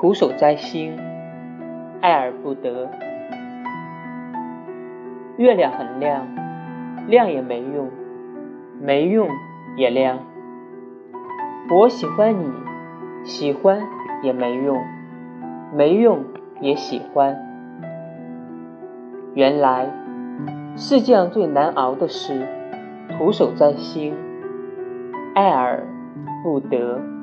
徒手摘星，爱而不得。月亮很亮，亮也没用，没用也亮。我喜欢你，喜欢也没用，没用也喜欢。原来，世界上最难熬的事，徒手摘星，爱而不得。